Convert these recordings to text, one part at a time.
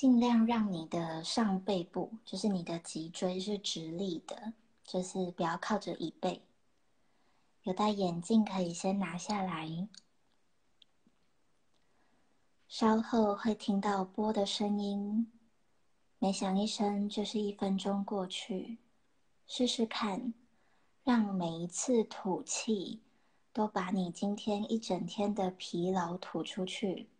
尽量让你的上背部，就是你的脊椎是直立的，就是不要靠着椅背。有戴眼镜可以先拿下来，稍后会听到波的声音，每响一声就是一分钟过去。试试看，让每一次吐气都把你今天一整天的疲劳吐出去。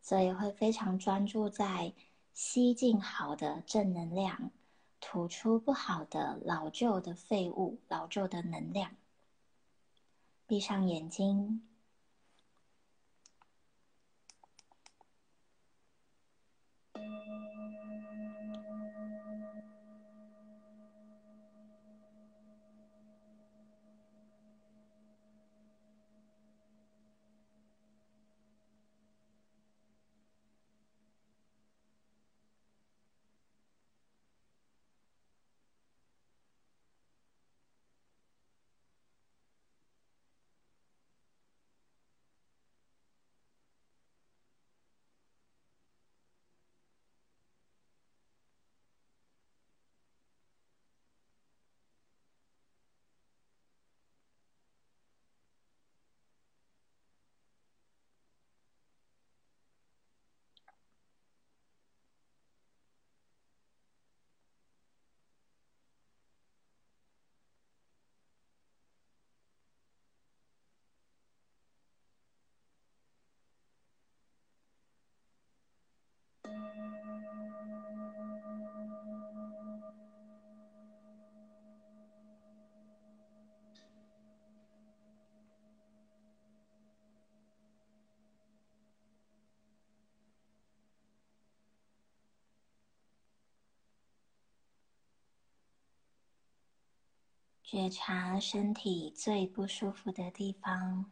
所以会非常专注在吸进好的正能量，吐出不好的老旧的废物、老旧的能量。闭上眼睛。觉察身体最不舒服的地方，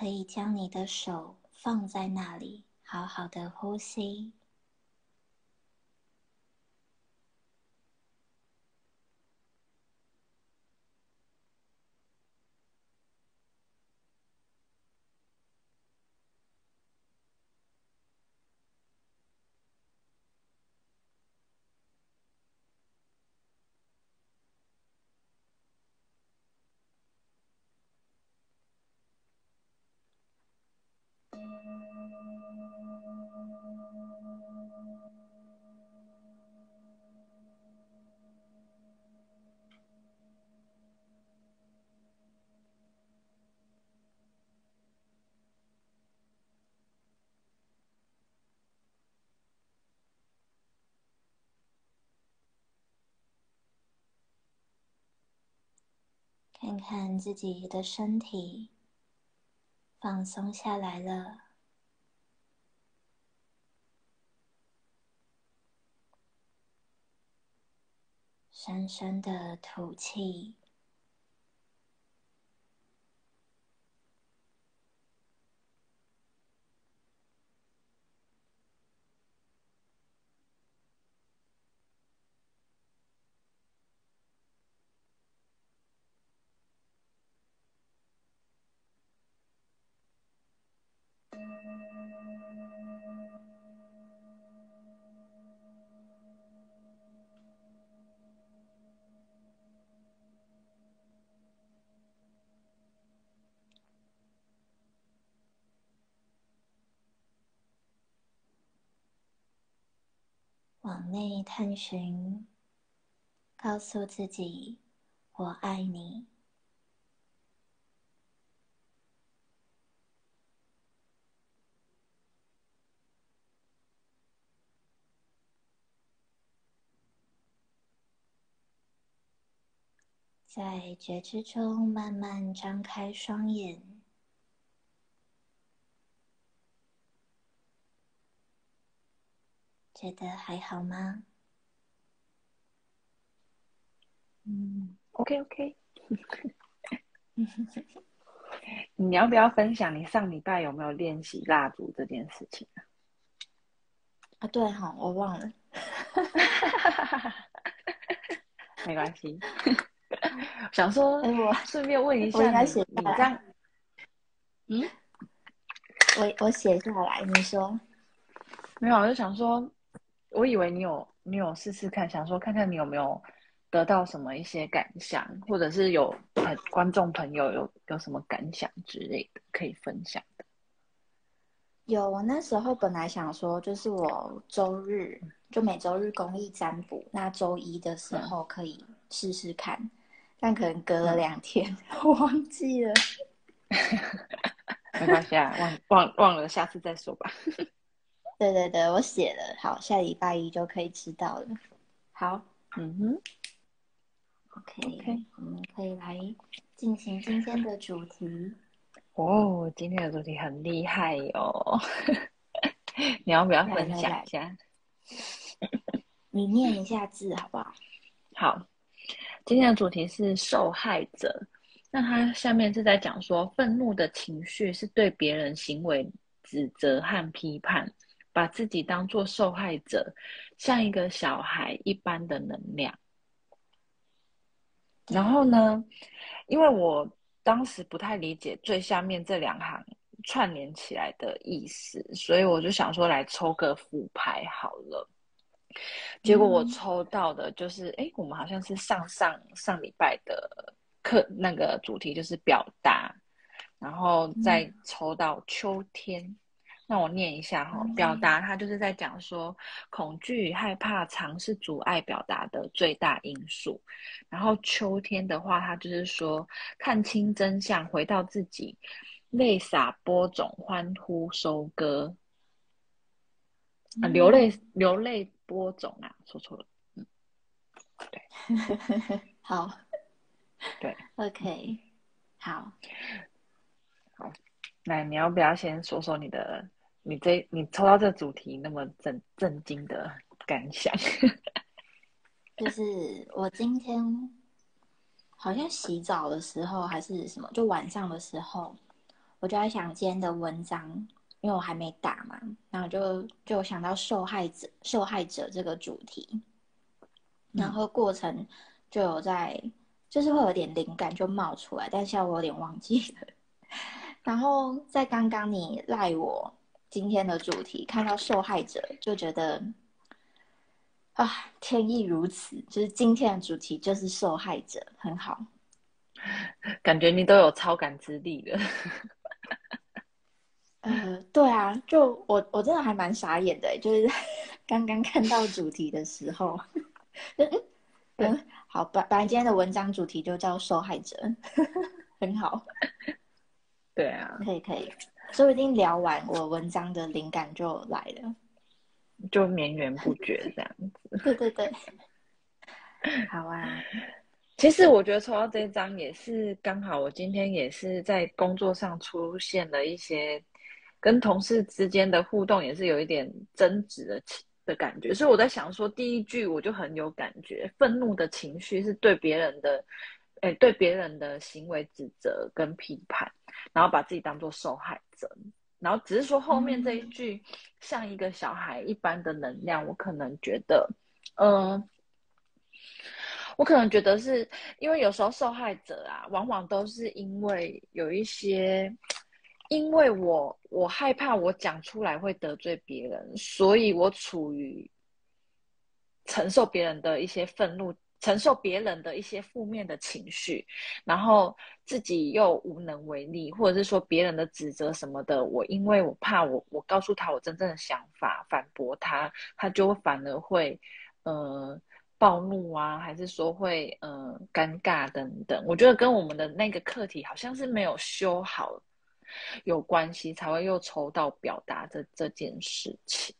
可以将你的手放在那里，好好的呼吸。看看自己的身体放松下来了，深深的吐气。往内探寻，告诉自己：“我爱你。”在觉知中慢慢张开双眼，觉得还好吗？嗯，OK OK。你要不要分享你上礼拜有没有练习蜡烛这件事情啊？啊，对哈，我忘了。没关系。想说，顺便问一下，你这样，嗯，我我写下来，你说没有，我就想说，我以为你有你有试试看，想说看看你有没有得到什么一些感想，或者是有呃观众朋友有有什么感想之类的可以分享的。有，我那时候本来想说，就是我周日就每周日公益占卜，那周一的时候可以试试看，但可能隔了两天，我忘记了。没关系啊，忘忘忘了，下次再说吧。对对对，我写了，好，下礼拜一就可以知道了。好，嗯哼，OK，OK 我们可以来进行今天的主题。哦，今天的主题很厉害哟，你要不要分享一下？你念一下字好不好？好，今天的主题是受害者。那他下面是在讲说，愤怒的情绪是对别人行为指责和批判，把自己当做受害者，像一个小孩一般的能量。然后呢，因为我当时不太理解最下面这两行串联起来的意思，所以我就想说来抽个副牌好了。结果我抽到的就是，哎、我们好像是上上上礼拜的课那个主题就是表达，然后再抽到秋天。那我念一下哈、嗯表达它就是在讲说，恐惧与害怕常是阻碍表达的最大因素。然后秋天的话，它就是说看清真相，回到自己，泪洒播种，欢呼收割。啊，流泪流泪播种啊，说错了。嗯，对 好，对，OK，好，那你要不要先说说你的，你这你抽到这主题那么震震惊的感想？就是我今天好像洗澡的时候还是什么，就晚上的时候，我就在想今天的文章，因为我还没打嘛，然后就就想到受害者受害者这个主题，然后过程就有在，就是会有点灵感就冒出来，但现在我有点忘记了。然后在刚刚你赖我今天的主题，看到受害者就觉得啊，天意如此，就是今天的主题就是受害者，很好。感觉你都有超感知力了。呃，对啊，就我我真的还蛮傻眼的欸，就是 刚刚看到主题的时候，嗯 嗯，好，本本来今天的文章主题就叫受害者，很好，对啊，可以可以，说不定聊完我文章的灵感就来了。就绵延不绝这样子。对对对，好啊，其实我觉得抽到这一张也是刚好，我今天也是在工作上出现了一些跟同事之间的互动，也是有一点争执的情的感觉。所以我在想说，第一句我就很有感觉，愤怒的情绪是对别人的，诶，对别人的行为指责跟批判，然后把自己当做受害者。然后只是说后面这一句像一个小孩一般的能量，我可能觉得，嗯、我可能觉得是因为有时候受害者啊，往往都是因为有一些，因为我我害怕我讲出来会得罪别人，所以我处于承受别人的一些愤怒，承受别人的一些负面的情绪，然后自己又无能为力，或者是说别人的指责什么的，我因为我怕我我告诉他我真正的想法，反驳他，他就反而会呃暴怒啊，还是说会呃尴尬等等。我觉得跟我们的那个课题好像是没有修好有关系，才会又抽到表达这这件事情。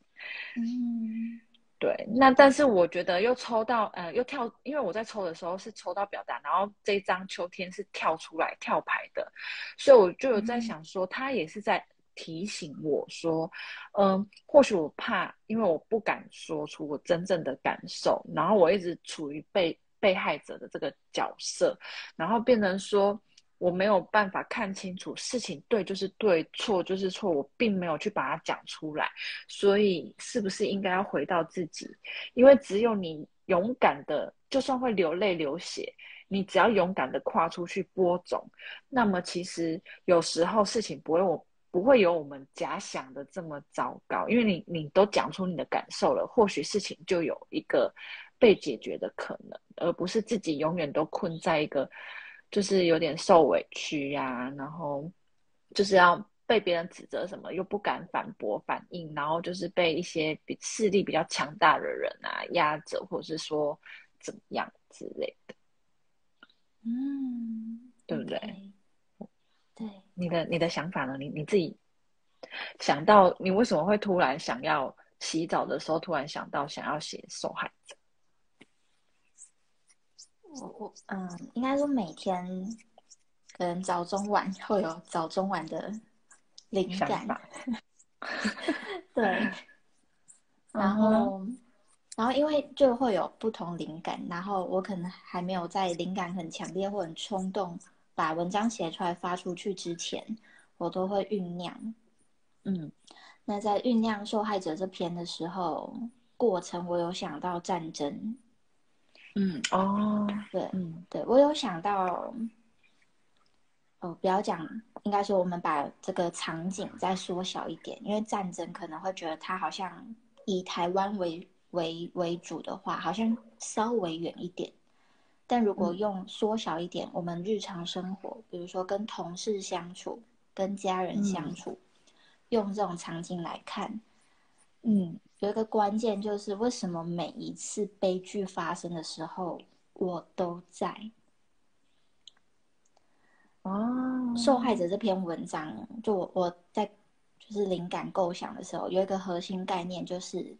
嗯对，那但是我觉得又抽到，呃，又跳，因为我在抽的时候是抽到表达，然后这一张秋天是跳出来跳牌的，所以我就有在想说，他也是在提醒我说，嗯，或许我怕，因为我不敢说出我真正的感受，然后我一直处于被被害者的这个角色，然后变成说。我没有办法看清楚事情对就是对，错就是错，我并没有去把它讲出来，所以是不是应该要回到自己？因为只有你勇敢的，就算会流泪流血，你只要勇敢的跨出去播种，那么其实有时候事情不会我不会有我们假想的这么糟糕，因为你你都讲出你的感受了，或许事情就有一个被解决的可能，而不是自己永远都困在一个就是有点受委屈呀，然后就是要被别人指责什么，又不敢反驳反应，然后就是被一些比势力比较强大的人啊压着，或者是说怎么样之类的，嗯，对不对？对，你的你的想法呢？你你自己想到你为什么会突然想要洗澡的时候，突然想到想要写受害者？我我嗯，应该说每天可能早中晚会有早中晚的灵感，对，然后然后因为就会有不同灵感，然后我可能还没有在灵感很强烈或很冲动把文章写出来发出去之前，我都会酝酿。嗯，那在酝酿受害者这篇的时候，过程我有想到战争。嗯。哦，对，嗯。对我有想到，哦，不要讲，应该说我们把这个场景再缩小一点，因为战争可能会觉得它好像以台湾为为为主的话，好像稍微远一点。但如果用缩小一点，我们日常生活，比如说跟同事相处、跟家人相处，用这种场景来看，嗯。有一个关键就是为什么每一次悲剧发生的时候，我都在。哦，受害者这篇文章，就我我在就是灵感构想的时候，有一个核心概念，就是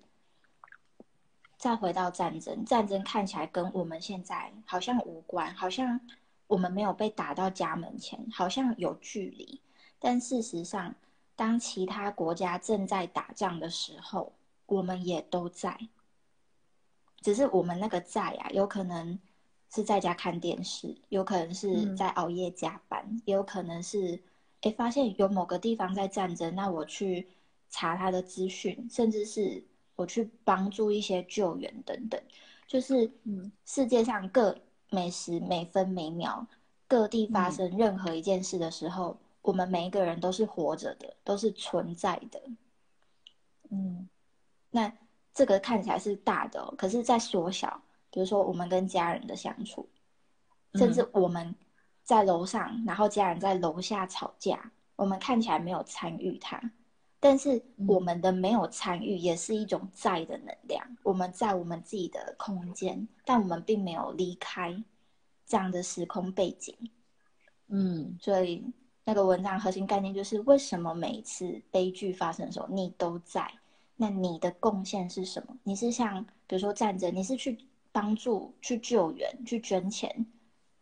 再回到战争，战争看起来跟我们现在好像无关，好像我们没有被打到家门前，好像有距离，但事实上，当其他国家正在打仗的时候，我们也都在，只是我们那个在啊，有可能。是在家看电视，有可能是在熬夜加班，也有可能是，哎，发现有某个地方在战争，那我去查他的资讯，甚至是我去帮助一些救援等等，就是，嗯，世界上各每时每分每秒，各地发生任何一件事的时候，我们每一个人都是活着的，都是存在的，嗯，那这个看起来是大的，可是，在缩小。比如说，我们跟家人的相处，甚至我们在楼上，然后家人在楼下吵架，我们看起来没有参与它，但是我们的没有参与也是一种在的能量。我们在我们自己的空间，但我们并没有离开这样的时空背景。嗯，所以那个文章核心概念就是：为什么每一次悲剧发生的时候，你都在？那你的贡献是什么？你是像比如说战争，你是去。帮助去救援、去捐钱，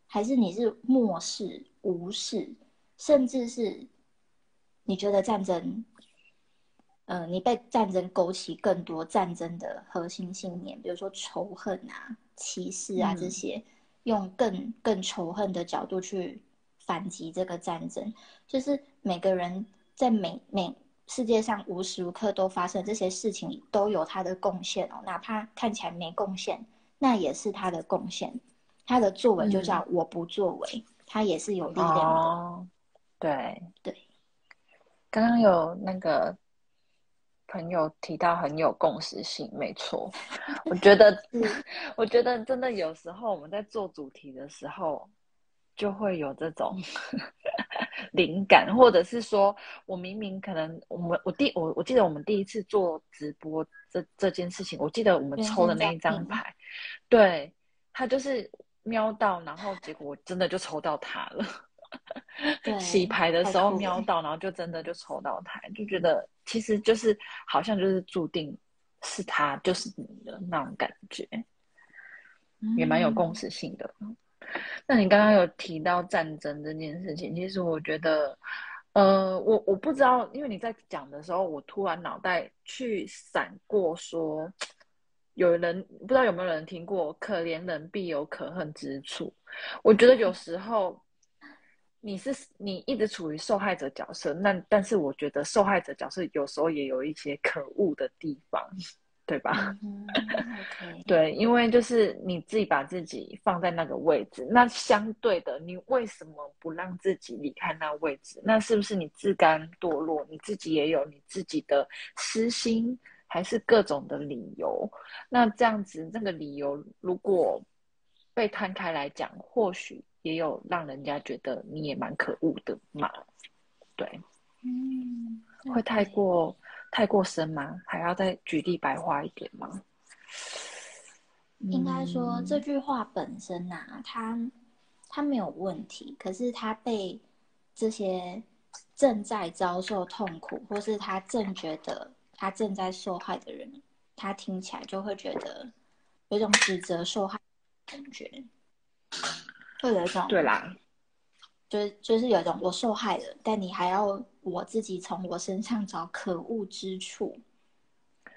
还是你是漠视、无视，甚至是你觉得战争，嗯，你被战争勾起更多战争的核心信念，比如说仇恨啊、歧视啊这些，用更更仇恨的角度去反击这个战争，就是每个人在每每世界上无时无刻都发生这些事情，都有他的贡献哦，哪怕看起来没贡献。那也是他的贡献，他的作为就叫我不作为，他也是有力量的。哦，对对。刚刚有那个朋友提到很有共识性，没错。我觉得，我觉得真的有时候我们在做主题的时候，就会有这种 灵感，或者是说我明明可能我们我第我我记得我们第一次做直播这这件事情，我记得我们抽的那一张牌。对他就是瞄到，然后结果真的就抽到他了。洗牌的时候瞄到，然后就真的就抽到他，就觉得其实就是好像就是注定是他就是你的那种感觉，也蛮有共识性的。那你刚刚有提到战争这件事情，其实我觉得，呃，我我不知道，因为你在讲的时候，我突然脑袋去闪过说。有人不知道有没有人听过“可怜人必有可恨之处”。我觉得有时候你是你一直处于受害者角色，那但是我觉得受害者角色有时候也有一些可恶的地方。对吧？对，因为就是你自己把自己放在那个位置，那相对的，你为什么不让自己离开那位置？那是不是你自甘堕落？你自己也有你自己的私心，还是各种的理由？那这样子，那个理由如果被摊开来讲，或许也有让人家觉得你也蛮可恶的嘛？对，嗯，会太过。太过深吗？还要再举例白话一点吗？应该说这句话本身呐，它它没有问题，可是它被这些正在遭受痛苦，或是他正觉得他正在受害的人，他听起来就会觉得有种指责受害感觉，会有一种对啦。就是就是有一种我受害了，但你还要我自己从我身上找可恶之处，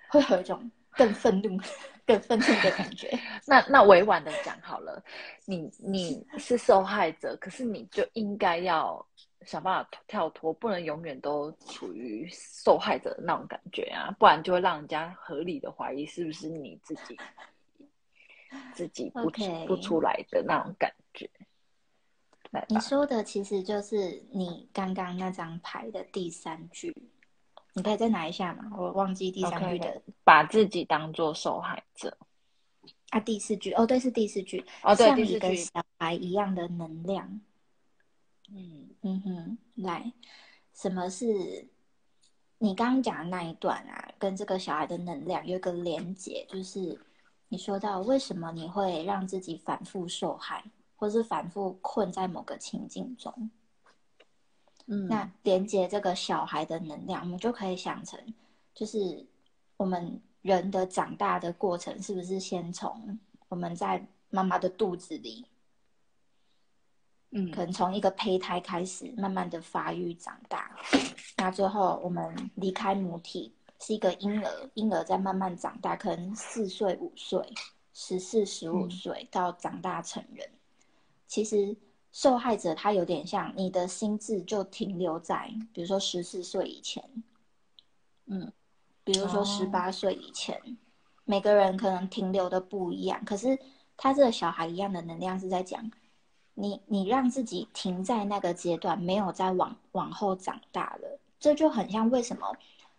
会有一种更愤怒、更愤怒的感觉。那那委婉的讲好了，你你是受害者，可是你就应该要想办法跳脱，不能永远都处于受害者的那种感觉啊，不然就会让人家合理的怀疑是不是你自己自己不不出来的那种感觉。你说的其实就是你刚刚那张牌的第三句，你可以再拿一下吗？我忘记第三句的，把自己当做受害者。啊，第四句哦，对，是第四句哦，对，像一个小孩一样的能量。嗯嗯哼，来，什么是你刚刚讲的那一段啊？跟这个小孩的能量有一个连接，就是你说到为什么你会让自己反复受害？或是反复困在某个情境中，嗯，那连接这个小孩的能量，我们就可以想成，就是我们人的长大的过程，是不是先从我们在妈妈的肚子里，嗯，可能从一个胚胎开始，慢慢的发育长大，那最后我们离开母体，是一个婴儿，婴儿在慢慢长大，可能四岁、五岁、十四、十五岁到长大成人。其实受害者他有点像你的心智就停留在，比如说十四岁以前，嗯，比如说十八岁以前，每个人可能停留的不一样。可是他这个小孩一样的能量是在讲，你你让自己停在那个阶段，没有再往往后长大了，这就很像为什么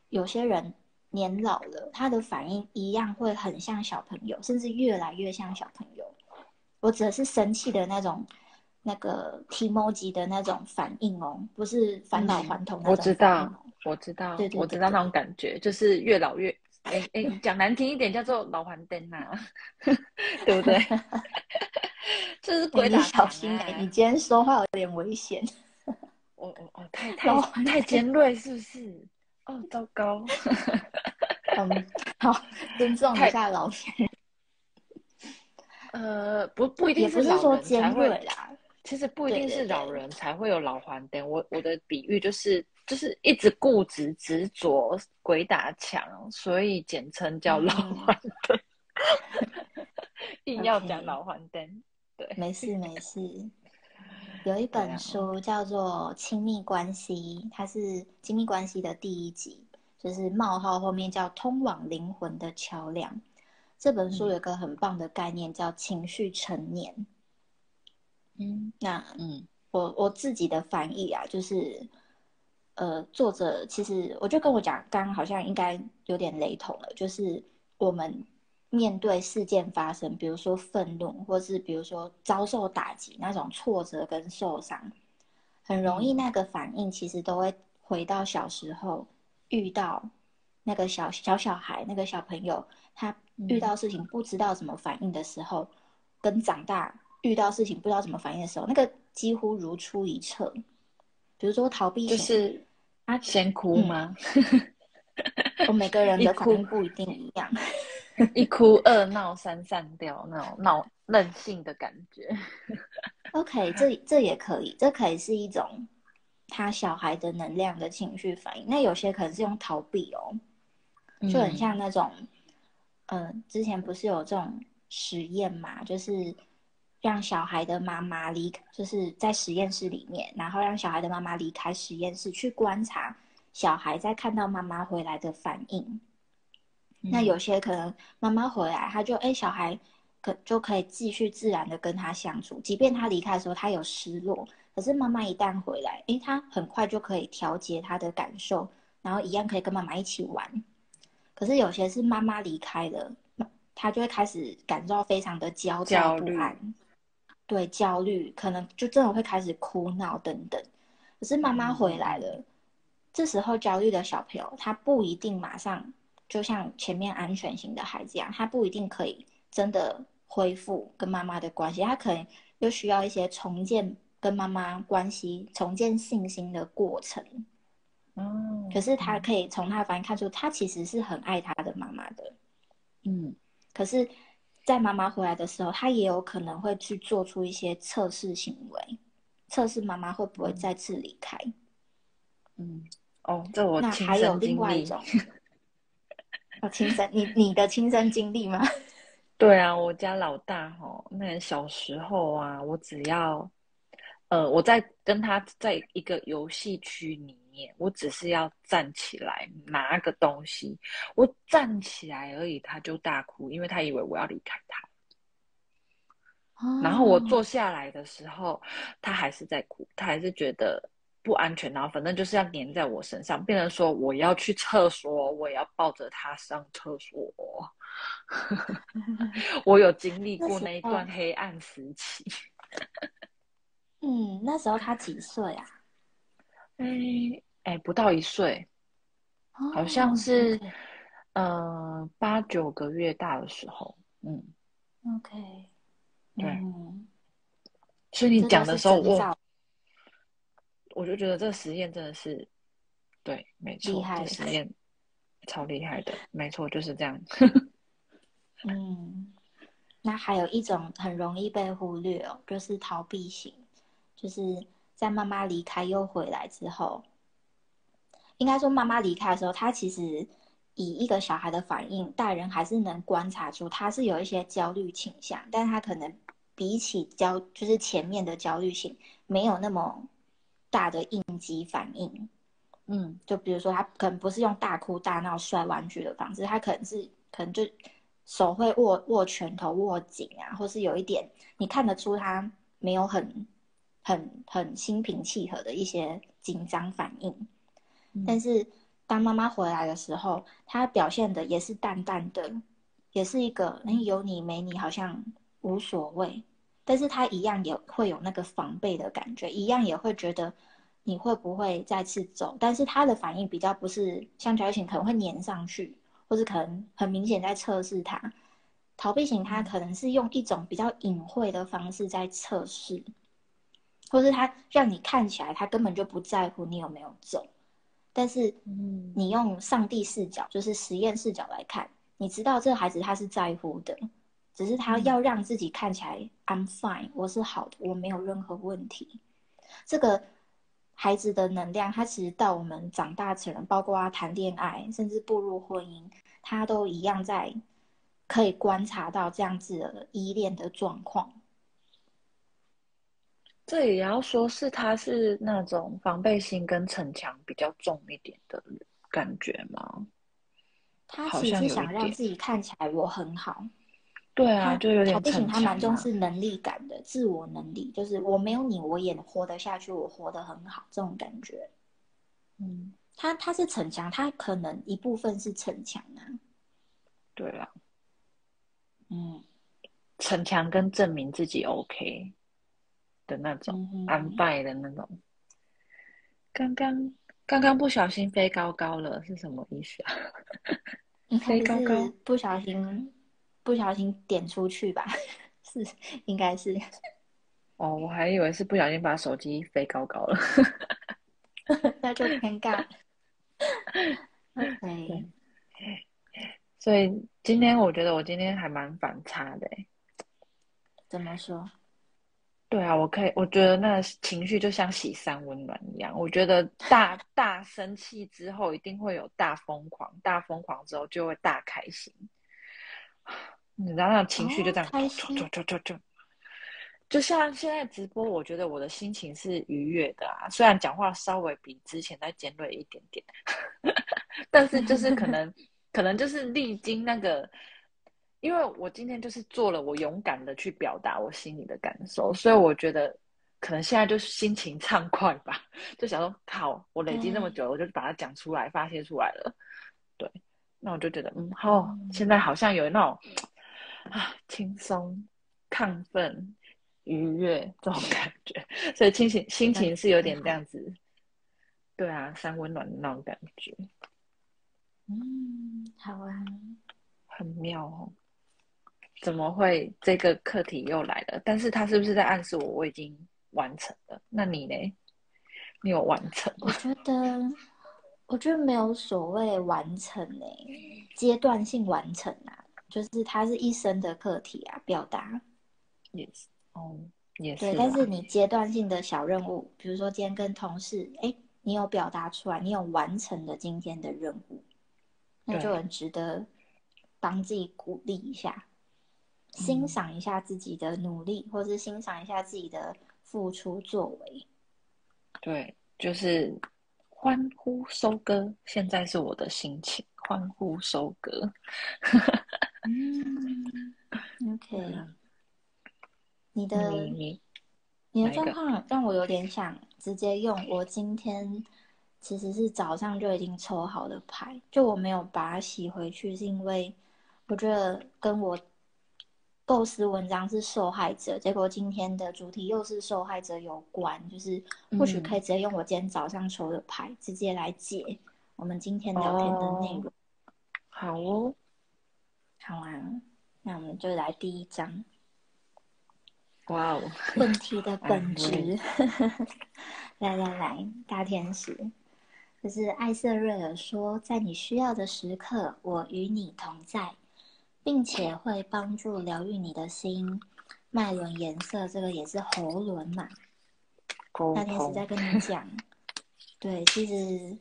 有些人年老了，他的反应一样会很像小朋友，甚至越来越像小朋友。我指的是生气的那种，那个 emoji 的那种反应哦，不是返老还童那种。我知道，我知道，对对，我知道那种感觉，就是越老越……哎哎，讲难听一点，叫做老还灯呐，对不对？这是鬼打小心哎，你今天说话有点危险。我我我太太太尖锐是不是？哦，糟糕。嗯，好，尊重一下老先生。呃，不不一定是老人才会啦，其实不一定是老人才会有老还灯。我我的比喻就是就是一直固执执着鬼打墙，所以简称叫老还灯。硬要讲老还灯，对，没事没事。有一本书叫做《亲密关系》，它是亲密关系的第一集，就是冒号后面叫通往灵魂的桥梁。这本书有个很棒的概念，叫情绪成年。嗯，那嗯，我我自己的翻译啊，就是，呃，作者其实我就跟我讲，刚刚好像应该有点雷同了，就是我们面对事件发生，比如说愤怒，或是比如说遭受打击那种挫折跟受伤，很容易那个反应其实都会回到小时候遇到那个小小小孩，那个小朋友他。遇到事情不知道怎么反应的时候，跟长大遇到事情不知道怎么反应的时候，那个几乎如出一辙。比如说逃避，就是他，先哭吗？我每个人的反应不一定一样，一哭二闹三散掉那种闹任性的感觉。OK，这这也可以，这可以是一种他小孩的能量的情绪反应。那有些可能是用逃避哦，就很像那种。嗯，之前不是有这种实验嘛？就是让小孩的妈妈离，就是在实验室里面，然后让小孩的妈妈离开实验室去观察小孩在看到妈妈回来的反应。那有些可能妈妈回来，他就哎，小孩可就可以继续自然的跟他相处，即便他离开的时候他有失落，可是妈妈一旦回来，哎，他很快就可以调节他的感受，然后一样可以跟妈妈一起玩。可是有些是妈妈离开了，他就会开始感到非常的焦躁不安，对，焦虑，可能就真的会开始哭闹等等。可是妈妈回来了，这时候焦虑的小朋友，他不一定马上。就像前面安全型的孩子一样，他不一定可以真的恢复跟妈妈的关系，他可能又需要一些重建跟妈妈关系、重建信心的过程。哦，可是他可以从他反应看出，他其实是很爱他的妈妈的。嗯，可是，在妈妈回来的时候，他也有可能会去做出一些测试行为，测试妈妈会不会再次离开。嗯，哦，这我那还有另外一种。我亲身，你你的亲身经历吗？对啊，我家老大哈，那小时候啊，我只要，呃，我在跟他在一个游戏区里面，我只是要站起来拿个东西，我站起来而已，他就大哭，因为他以为我要离开他。然后我坐下来的时候，他还是在哭，他还是觉得。不安全，然后反正就是要黏在我身上，变成说我要去厕所，我也要抱着他上厕所。我有经历过那一段黑暗时期。嗯，那时候他几岁啊？哎哎，不到一岁，好像是呃八九个月大的时候。嗯，OK，对。所以你讲的时候，我。我就觉得这个实验真的是，对，没错，这实验超厉害的，没错，就是这样。嗯，那还有一种很容易被忽略哦，就是逃避型，就是在妈妈离开又回来之后，应该说妈妈离开的时候，他其实以一个小孩的反应，大人还是能观察出他是有一些焦虑倾向，但他可能比起焦，就是前面的焦虑性没有那么。大的应激反应，嗯，就比如说他可能不是用大哭大闹摔玩具的方式，他可能是可能就手会握握拳头握紧啊，或是有一点你看得出他没有很很很心平气和的一些紧张反应，但是当妈妈回来的时候，她表现的也是淡淡的，也是一个哎有你没你好像无所谓。但是她一样也会有那个防备的感觉，一样也会觉得你会不会再次走。但是他的反应比较不是像焦虑型可能会粘上去，或是可能很明显在测试他。逃避型他可能是用一种比较隐晦的方式在测试，或是他让你看起来他根本就不在乎你有没有走。但是你用上帝视角，就是实验视角来看，你知道这个孩子他是在乎的。只是他要让自己看起来 I'm fine，我是好的，我没有任何问题。这个孩子的能量，他其实到我们长大成人，包括他谈恋爱，甚至步入婚姻，他都一样在可以观察到这样子的依恋的状况。这也要说是他是那种防备心跟逞强比较重一点的感觉吗？他其实想让自己看起来我很好。对啊，就有点。不行，他蛮重视能力感的，自我能力，就是我没有你，我也活得下去，我活得很好，这种感觉。嗯，他他是逞强，他可能一部分是逞强啊。对啊。嗯，逞强跟证明自己 OK 的那种，安败的那种。刚刚刚刚不小心飞高高了，是什么意思啊？飞高高，不小心。不小心点出去吧，是应该是。哦，我还以为是不小心把手机飞高高了，那就尴尬。OK。所以今天我觉得我今天还蛮反差的。怎么说？对啊，我可以，我觉得那情绪就像洗三温暖一样。我觉得大大生气之后，一定会有大疯狂，大疯狂之后就会大开心。你知道那情绪就这样，就就就就就，就像现在直播，我觉得我的心情是愉悦的啊。虽然讲话稍微比之前再尖锐一点点，但是就是可能可能就是历经那个，因为我今天就是做了，我勇敢的去表达我心里的感受，所以我觉得可能现在就是心情畅快吧，就想说好，我累积那么久，我就把它讲出来，发泄出来了。对，那我就觉得，嗯，好，现在好像有那种啊，轻松、亢奋、愉悦这种感觉，所以心情心情是有点这样子。对啊，三温暖的那种感觉。嗯，好啊，很妙哦。怎么会这个课题又来了？但是他是不是在暗示我我已经完成了？那你呢？你有完成？我觉得，我觉得没有所谓完成诶，阶段性完成啊，就是它是一生的课题啊，表达也是哦，也是。对，但是你阶段性的小任务，比如说今天跟同事，哎。你有表达出来，你有完成了今天的任务，那就很值得帮自己鼓励一下，欣赏一下自己的努力，或是欣赏一下自己的付出作为。对，就是欢呼收割，现在是我的心情，欢呼收割。嗯，OK，你的你的状况让我有点想。直接用我今天其实是早上就已经抽好的牌，就我没有把它洗回去，是因为我觉得跟我构思文章是受害者，结果今天的主题又是受害者有关，就是或许可以直接用我今天早上抽的牌直接来解我们今天聊天的内容。好哦，好啊，那我们就来第一章。哇哦！问题的本 质，来来来，大天使，就是艾瑟瑞尔说，在你需要的时刻，我与你同在，并且会帮助疗愈你的心脉轮颜色，这个也是喉轮嘛。那天是在跟你讲，对，其实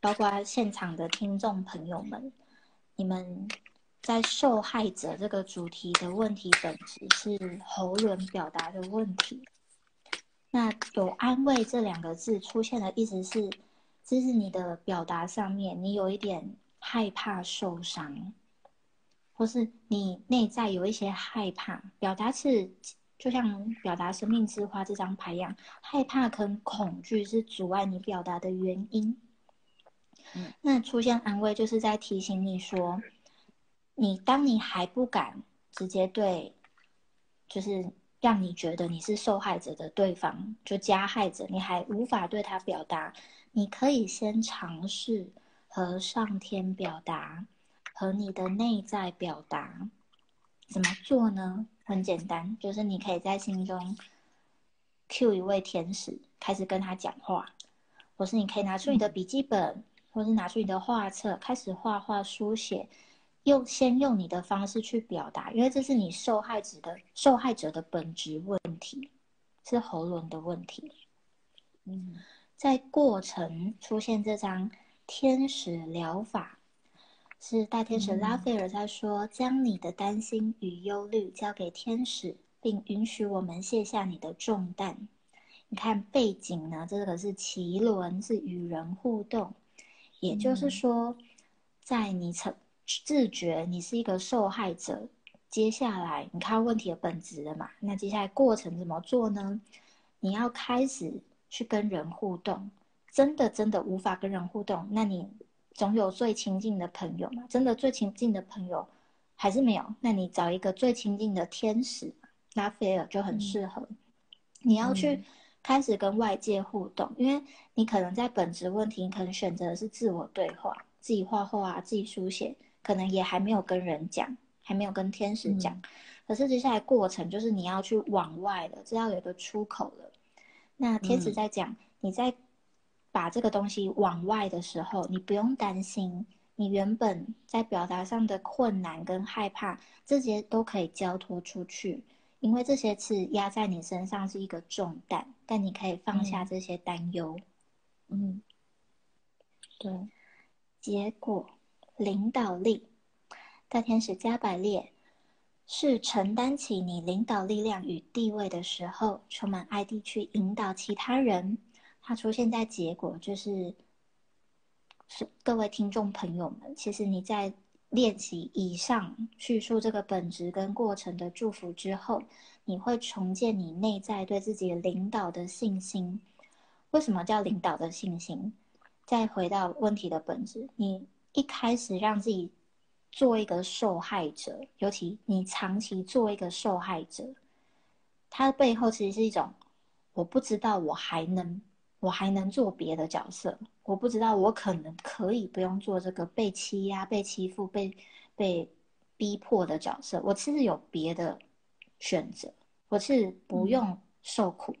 包括现场的听众朋友们，你们。在受害者这个主题的问题本质是喉轮表达的问题。那有安慰这两个字出现的意思是，这是你的表达上面你有一点害怕受伤，或是你内在有一些害怕。表达是就像表达生命之花这张牌一样，害怕跟恐惧是阻碍你表达的原因。嗯，那出现安慰就是在提醒你说。你当你还不敢直接对，就是让你觉得你是受害者的对方，就加害者，你还无法对他表达，你可以先尝试和上天表达，和你的内在表达。怎么做呢？很简单，就是你可以在心中 Q 一位天使，开始跟他讲话，或是你可以拿出你的笔记本，或是拿出你的画册，开始画画书写。用先用你的方式去表达，因为这是你受害者的受害者的本质问题，是喉咙的问题。嗯，在过程出现这张天使疗法，是大天使拉斐尔在说：将你的担心与忧虑交给天使，并允许我们卸下你的重担。你看背景呢？这个是奇轮，是与人互动，也就是说，在你曾。自觉你是一个受害者，接下来你看问题的本质了嘛？那接下来过程怎么做呢？你要开始去跟人互动，真的真的无法跟人互动，那你总有最亲近的朋友嘛？真的最亲近的朋友还是没有？那你找一个最亲近的天使拉斐尔就很适合。你要去开始跟外界互动，因为你可能在本质问题，你可能选择的是自我对话，自己画画啊，自己书写。可能也还没有跟人讲，还没有跟天使讲，可是接下来过程就是你要去往外了，知道有个出口了。那天使在讲，你在把这个东西往外的时候，你不用担心，你原本在表达上的困难跟害怕，这些都可以交托出去，因为这些是压在你身上是一个重担，但你可以放下这些担忧。嗯，对，结果。领导力，大天使加百列是承担起你领导力量与地位的时候，充满爱地去引导其他人。它出现在结果就是是各位听众朋友们，其实你在练习以上叙述这个本质跟过程的祝福之后，你会重建你内在对自己领导的信心。为什么叫领导的信心？再回到问题的本质，你一开始让自己做一个受害者，尤其你长期做一个受害者，它的背后其实是一种我不知道我还能。我还能做别的角色，我不知道我可能可以不用做这个被欺压、被欺负、被被逼迫的角色。我其实有别的选择，我是不用受苦。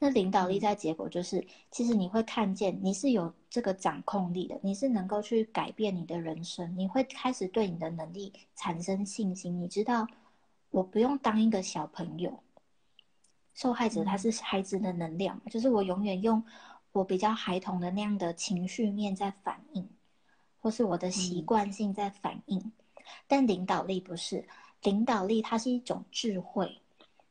那领导力在结果就是，其实你会看见你是有这个掌控力的，你是能够去改变你的人生，你会开始对你的能力产生信心。你知道，我不用当一个小朋友。受害者他是孩子的能量，就是我永远用我比较孩童的那样的情绪面在反应，或是我的习惯性在反应。但领导力不是，领导力它是一种智慧，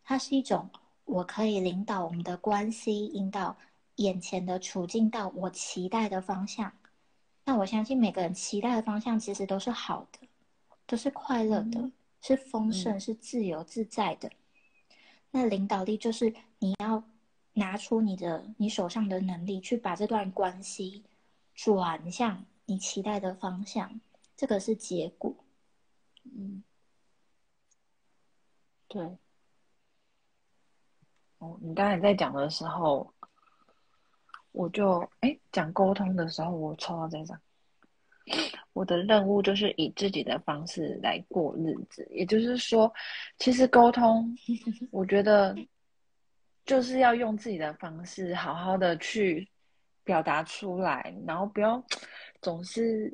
它是一种我可以领导我们的关系，引导眼前的处境到我期待的方向。那我相信每个人期待的方向其实都是好的，都是快乐的，是丰盛，是自由自在的。那领导力就是你要拿出你的你手上的能力，去把这段关系转向你期待的方向，这个是结果。嗯，对。哦，你刚才在讲的时候，我就哎讲沟通的时候，我抽到这张。我的任务就是以自己的方式来过日子，也就是说，其实沟通，我觉得就是要用自己的方式，好好的去表达出来，然后不要总是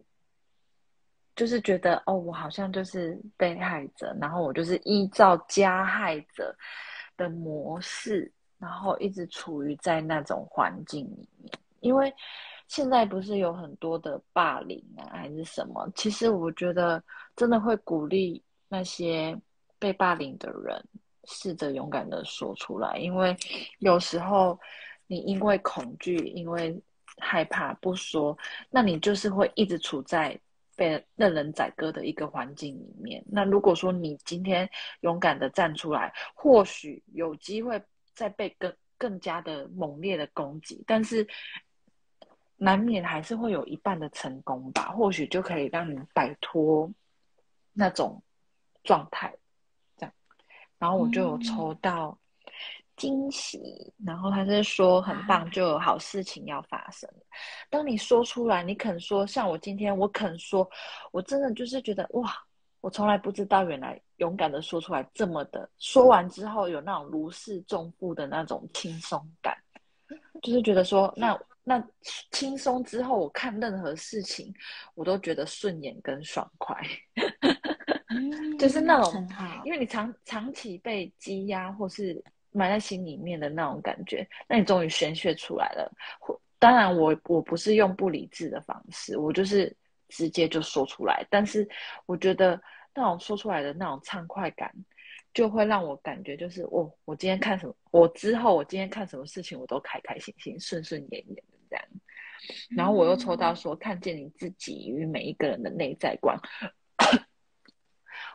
就是觉得哦，我好像就是被害者，然后我就是依照加害者的模式，然后一直处于在那种环境里面，因为。现在不是有很多的霸凌啊，还是什么？其实我觉得真的会鼓励那些被霸凌的人试着勇敢的说出来，因为有时候你因为恐惧、因为害怕不说，那你就是会一直处在被任人宰割的一个环境里面。那如果说你今天勇敢的站出来，或许有机会再被更更加的猛烈的攻击，但是。难免还是会有一半的成功吧，或许就可以让你摆脱那种状态，这样。然后我就有抽到惊喜，然后他是说很棒，就有好事情要发生。当你说出来，你肯说，像我今天我肯说，我真的就是觉得哇，我从来不知道原来勇敢的说出来这么的，说完之后有那种如释重负的那种轻松感，就是觉得说那。那轻松之后，我看任何事情，我都觉得顺眼跟爽快，就是那种，因为你长长期被积压或是埋在心里面的那种感觉，那你终于宣泄出来了。当然，我我不是用不理智的方式，我就是直接就说出来。但是我觉得那种说出来的那种畅快感。就会让我感觉就是我我今天看什么，我之后我今天看什么事情，我都开开心心、顺顺眼眼的这样。然后我又抽到说，看见你自己与每一个人的内在观。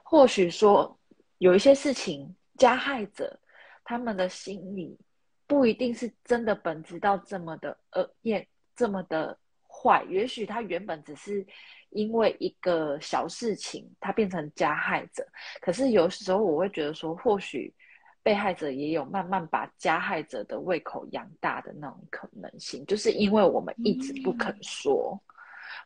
或许说有一些事情，加害者他们的心理不一定是真的本质到这么的恶厌，这么的坏。也许他原本只是。因为一个小事情，他变成加害者。可是有时候我会觉得说，或许被害者也有慢慢把加害者的胃口养大的那种可能性，就是因为我们一直不肯说，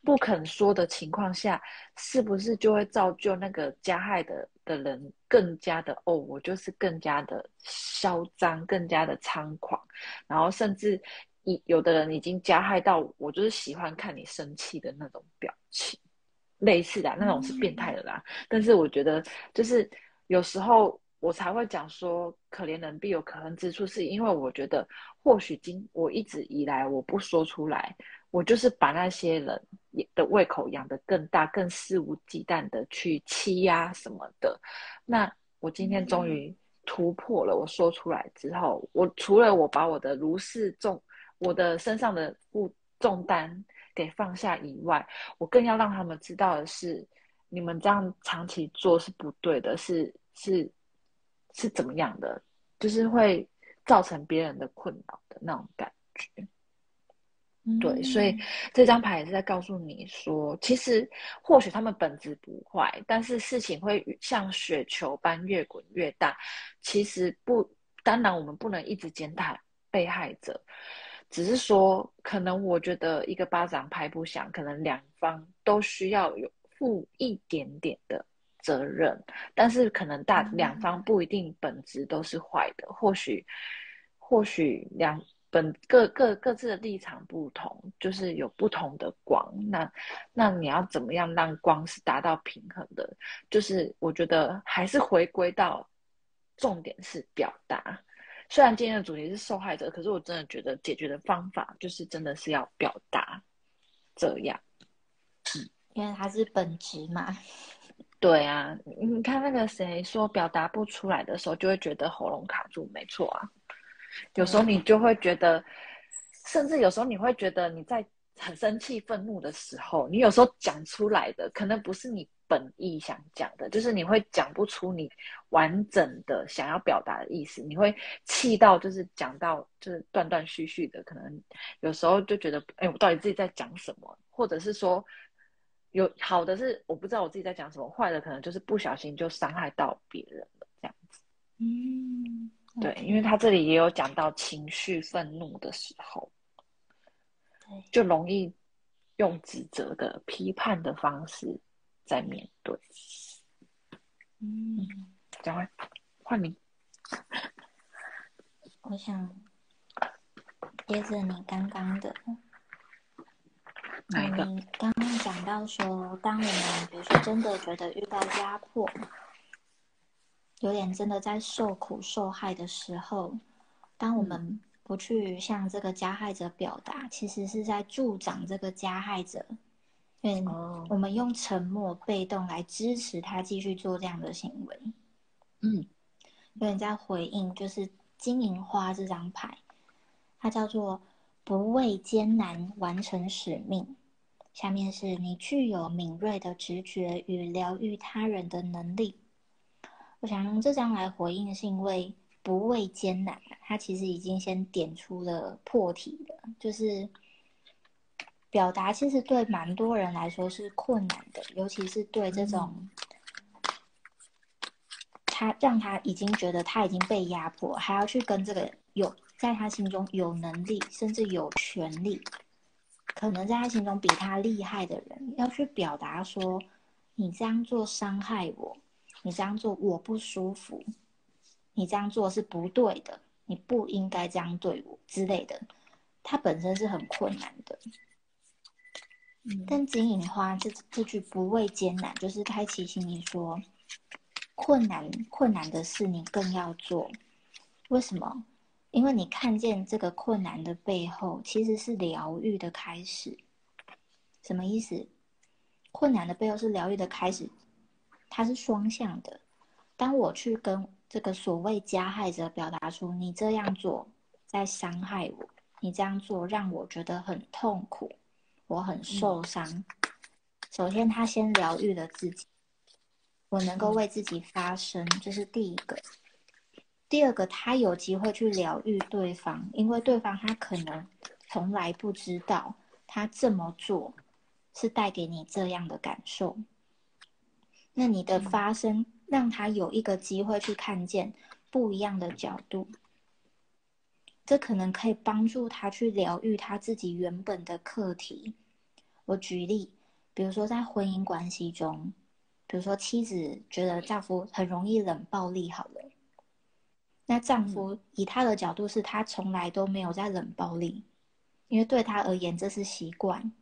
不肯说的情况下，是不是就会造就那个加害的的人更加的哦，我就是更加的嚣张，更加的猖狂，然后甚至。一有的人已经加害到我，就是喜欢看你生气的那种表情，类似的那种是变态的啦。但是我觉得，就是有时候我才会讲说，可怜人必有可恨之处，是因为我觉得或许今我一直以来我不说出来，我就是把那些人的胃口养得更大，更肆无忌惮的去欺压什么的。那我今天终于突破了，我说出来之后，我除了我把我的如释重。我的身上的负重担给放下以外，我更要让他们知道的是，你们这样长期做是不对的，是是是怎么样的，就是会造成别人的困扰的那种感觉。对，所以这张牌也是在告诉你说，其实或许他们本质不坏，但是事情会像雪球般越滚越大。其实不，当然我们不能一直检讨被害者，只是说，可能我觉得一个巴掌拍不响，可能两方都需要有负一点点的责任，但是可能大两方不一定本质都是坏的，或许或许两。本各各各自的立场不同，就是有不同的光。那那你要怎么样让光是达到平衡的？就是我觉得还是回归到重点是表达。虽然今天的主题是受害者，可是我真的觉得解决的方法就是真的是要表达。这样，嗯，因为它是本质嘛。对啊，你看那个谁说表达不出来的时候，就会觉得喉咙卡住。没错啊。有时候你就会觉得，甚至有时候你会觉得你在很生气、愤怒的时候，你有时候讲出来的可能不是你本意想讲的，就是你会讲不出你完整的想要表达的意思，你会气到就是讲到就是断断续续的，可能有时候就觉得，哎，我到底自己在讲什么？或者是说，有好的是我不知道我自己在讲什么，坏的可能就是不小心就伤害到别人了，这样子。嗯。对，因为他这里也有讲到情绪愤怒的时候，就容易用指责的、批判的方式在面对。嗯，讲完，换你。我想接着你刚刚的，哪一个？你刚刚讲到说，当我们比如说真的觉得遇到压迫。有点真的在受苦受害的时候，当我们不去向这个加害者表达，其实是在助长这个加害者。嗯，我们用沉默、被动来支持他继续做这样的行为。嗯，有点在回应，就是金银花这张牌，它叫做不畏艰难完成使命。下面是你具有敏锐的直觉与疗愈他人的能力。我想用这张来回应，是因为不畏艰难，它其实已经先点出了破题了，就是表达其实对蛮多人来说是困难的，尤其是对这种他让他已经觉得他已经被压迫，还要去跟这个有在他心中有能力甚至有权利，可能在他心中比他厉害的人，要去表达说你这样做伤害我。你这样做我不舒服，你这样做是不对的，你不应该这样对我之类的，它本身是很困难的。但金银花这这句不畏艰难，就是开启心灵说，困难困难的事你更要做。为什么？因为你看见这个困难的背后，其实是疗愈的开始。什么意思？困难的背后是疗愈的开始。它是双向的。当我去跟这个所谓加害者表达出你这样做在伤害我，你这样做让我觉得很痛苦，我很受伤。首先，他先疗愈了自己，我能够为自己发声，这是第一个。第二个，他有机会去疗愈对方，因为对方他可能从来不知道他这么做是带给你这样的感受。那你的发生，让他有一个机会去看见不一样的角度，这可能可以帮助他去疗愈他自己原本的课题。我举例，比如说在婚姻关系中，比如说妻子觉得丈夫很容易冷暴力，好了，那丈夫以他的角度是他从来都没有在冷暴力，因为对他而言这是习惯。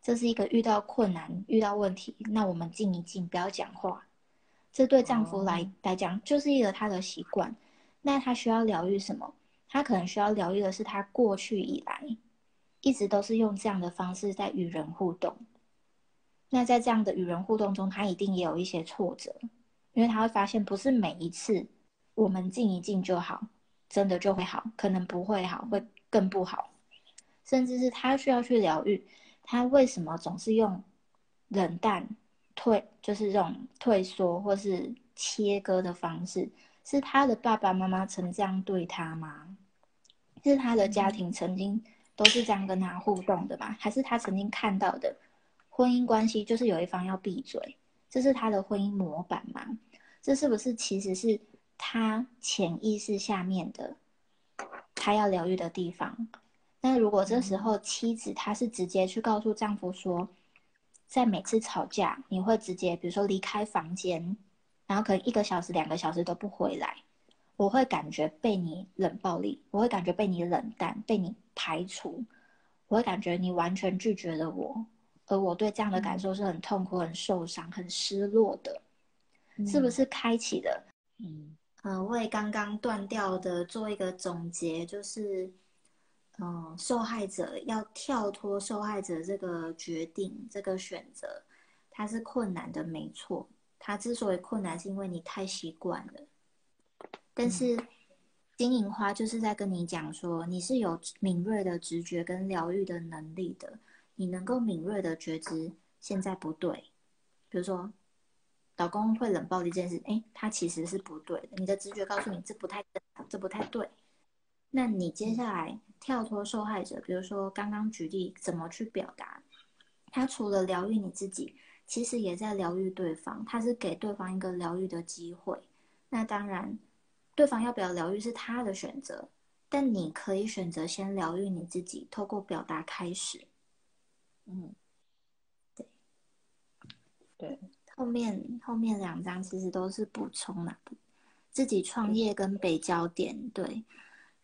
这是一个遇到困难、遇到问题，那我们静一静，不要讲话。这对丈夫来来讲，就是一个他的习惯。那他需要疗愈什么？他可能需要疗愈的是他过去以来一直都是用这样的方式在与人互动。那在这样的与人互动中，他一定也有一些挫折，因为他会发现，不是每一次我们静一静就好，真的就会好，可能不会好，会更不好，甚至是他需要去疗愈。他为什么总是用冷淡、退，就是这种退缩或是切割的方式？是他的爸爸妈妈曾这样对他吗？是他的家庭曾经都是这样跟他互动的吗？还是他曾经看到的婚姻关系就是有一方要闭嘴，这是他的婚姻模板吗？这是不是其实是他潜意识下面的他要疗愈的地方？那如果这时候妻子她是直接去告诉丈夫说，在每次吵架你会直接比如说离开房间，然后可能一个小时两个小时都不回来。我会感觉被你冷暴力，我会感觉被你冷淡，被你排除，我会感觉你完全拒绝了我，而我对这样的感受是很痛苦、很受伤、很失落的，是不是开启了？嗯，呃，为刚刚断掉的做一个总结，就是，嗯，受害者要跳脱受害者这个决定、这个选择，它是困难的，没错。它之所以困难，是因为你太习惯了。但是，金银花就是在跟你讲说，你是有敏锐的直觉跟疗愈的能力的，你能够敏锐的觉知现在不对。比如说，老公会冷暴力这件事，哎，他其实是不对的。你的直觉告诉你这不太这不太对。那你接下来跳脱受害者，比如说刚刚举例怎么去表达，他除了疗愈你自己，其实也在疗愈对方，他是给对方一个疗愈的机会。那当然。对方要不要疗愈是他的选择，但你可以选择先疗愈你自己，透过表达开始。嗯，对，对，后面后面两张其实都是补充的，自己创业跟北焦点，对，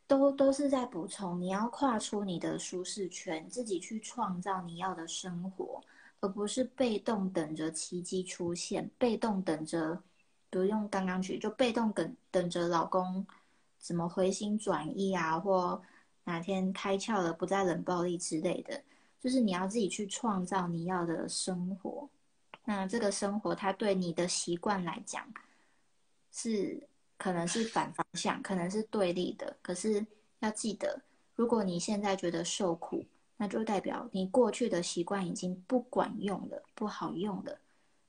都都是在补充。你要跨出你的舒适圈，自己去创造你要的生活，而不是被动等着奇迹出现，被动等着。比如用刚刚举，就被动等等着老公怎么回心转意啊，或哪天开窍了不再冷暴力之类的，就是你要自己去创造你要的生活。那这个生活，它对你的习惯来讲，是可能是反方向，可能是对立的。可是要记得，如果你现在觉得受苦，那就代表你过去的习惯已经不管用了，不好用了。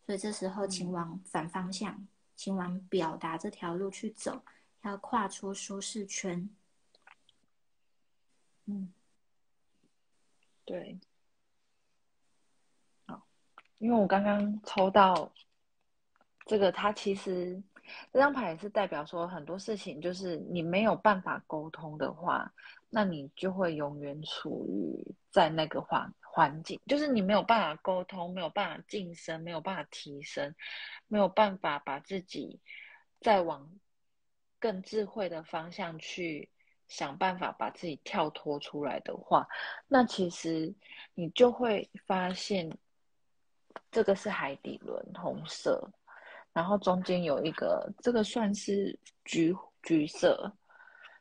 所以这时候，请往反方向。请往表达这条路去走，要跨出舒适圈。嗯，对，好，因为我刚刚抽到这个，它其实这张牌也是代表说很多事情，就是你没有办法沟通的话，那你就会永远处于在那个环环境，就是你没有办法沟通，没有办法晋升，没有办法提升。没有办法把自己再往更智慧的方向去想办法把自己跳脱出来的话，那其实你就会发现，这个是海底轮红色，然后中间有一个这个算是橘橘色，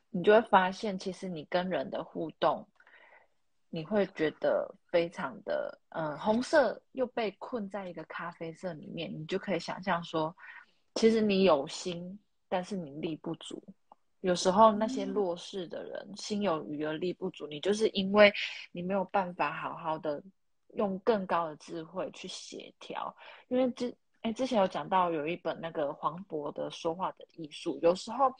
你就会发现，其实你跟人的互动。你会觉得非常的，嗯，红色又被困在一个咖啡色里面，你就可以想象说，其实你有心，但是你力不足。有时候那些弱势的人，心有余而力不足，你就是因为你没有办法好好的用更高的智慧去协调。因为之，哎，之前有讲到有一本那个黄渤的说话的艺术，有时候，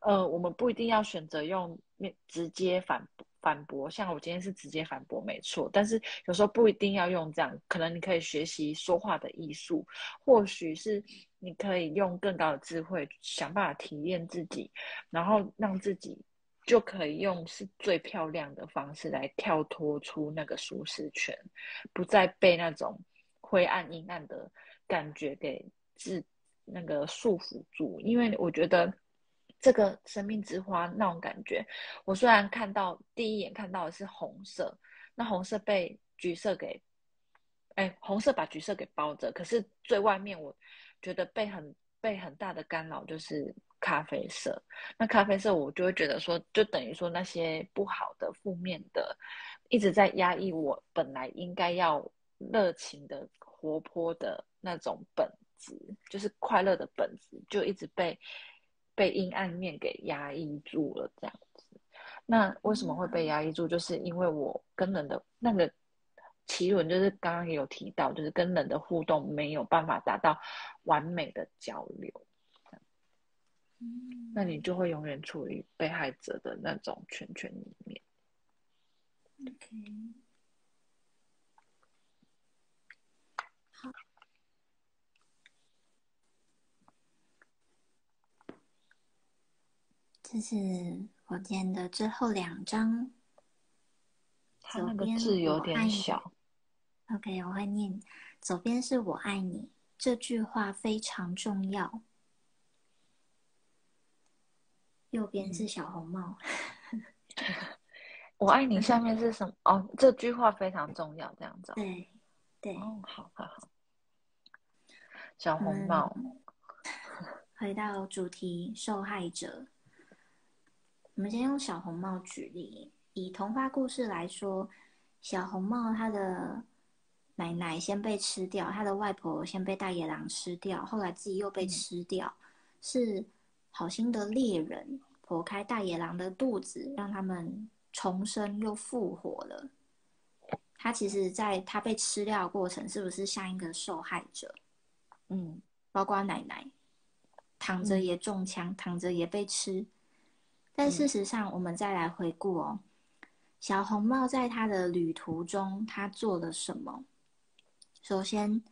呃，我们不一定要选择用面直接反。反驳，像我今天是直接反驳，没错。但是有时候不一定要用这样，可能你可以学习说话的艺术，或许是你可以用更高的智慧想办法体验自己，然后让自己就可以用是最漂亮的方式来跳脱出那个舒适圈，不再被那种灰暗阴暗的感觉给制那个束缚住。因为我觉得。这个生命之花那种感觉，我虽然看到第一眼看到的是红色，那红色被橘色给，哎，红色把橘色给包着，可是最外面我觉得被很被很大的干扰就是咖啡色，那咖啡色我就会觉得说，就等于说那些不好的、负面的，一直在压抑我本来应该要热情的、活泼的那种本质，就是快乐的本质，就一直被。被阴暗面给压抑住了，这样子。那为什么会被压抑住？就是因为我跟人的那个奇轮就是刚刚也有提到，就是跟人的互动没有办法达到完美的交流，那你就会永远处于被害者的那种圈圈里面。OK，好，这是我今天的最后两张。它那个字有点小。OK，我会念。左边是我爱你，这句话非常重要。右边是小红帽。我爱你下面是什么？哦，这句话非常重要，这样子。对，对。哦，好好好。小红帽。回到主题，受害者。我们先用小红帽举例。以童话故事来说，小红帽他的奶奶先被吃掉，他的外婆先被大野狼吃掉，后来自己又被吃掉，是好心的猎人剖开大野狼的肚子，让他们重生又复活了。他其实，在他被吃掉的过程，是不是像一个受害者？嗯，包括奶奶躺着也中枪，躺着也被吃。但事实上，我们再来回顾哦。小红帽在他的旅途中，他做了什么？首先，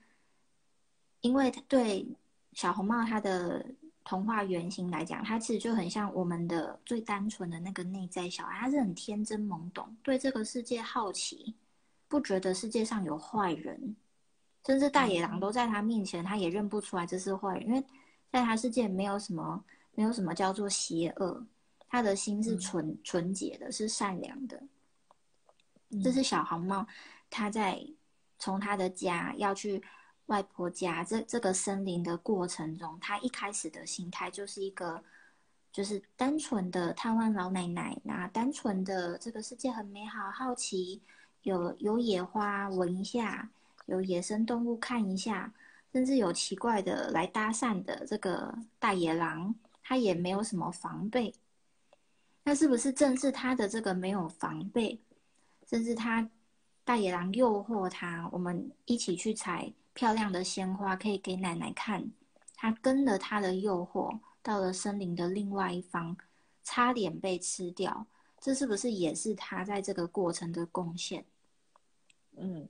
因为对小红帽他的童话原型来讲，它其实就很像我们的最单纯的那个内在小孩，他是很天真懵懂，对这个世界好奇，不觉得世界上有坏人，甚至大野狼都在他面前，他也认不出来这是坏人，因为在他世界没有什么，没有什么叫做邪恶，他的心是纯纯洁的，是善良的。这是小红帽，他在从他的家要去外婆家这这个森林的过程中，他一开始的心态就是一个，就是单纯的探望老奶奶，那单纯的这个世界很美好，好奇有有野花闻一下，有野生动物看一下，甚至有奇怪的来搭讪的这个大野狼，他也没有什么防备。那是不是正是他的这个没有防备？甚至他大野狼诱惑他，我们一起去采漂亮的鲜花，可以给奶奶看。他跟了他的诱惑，到了森林的另外一方，差点被吃掉。这是不是也是他在这个过程的贡献？嗯，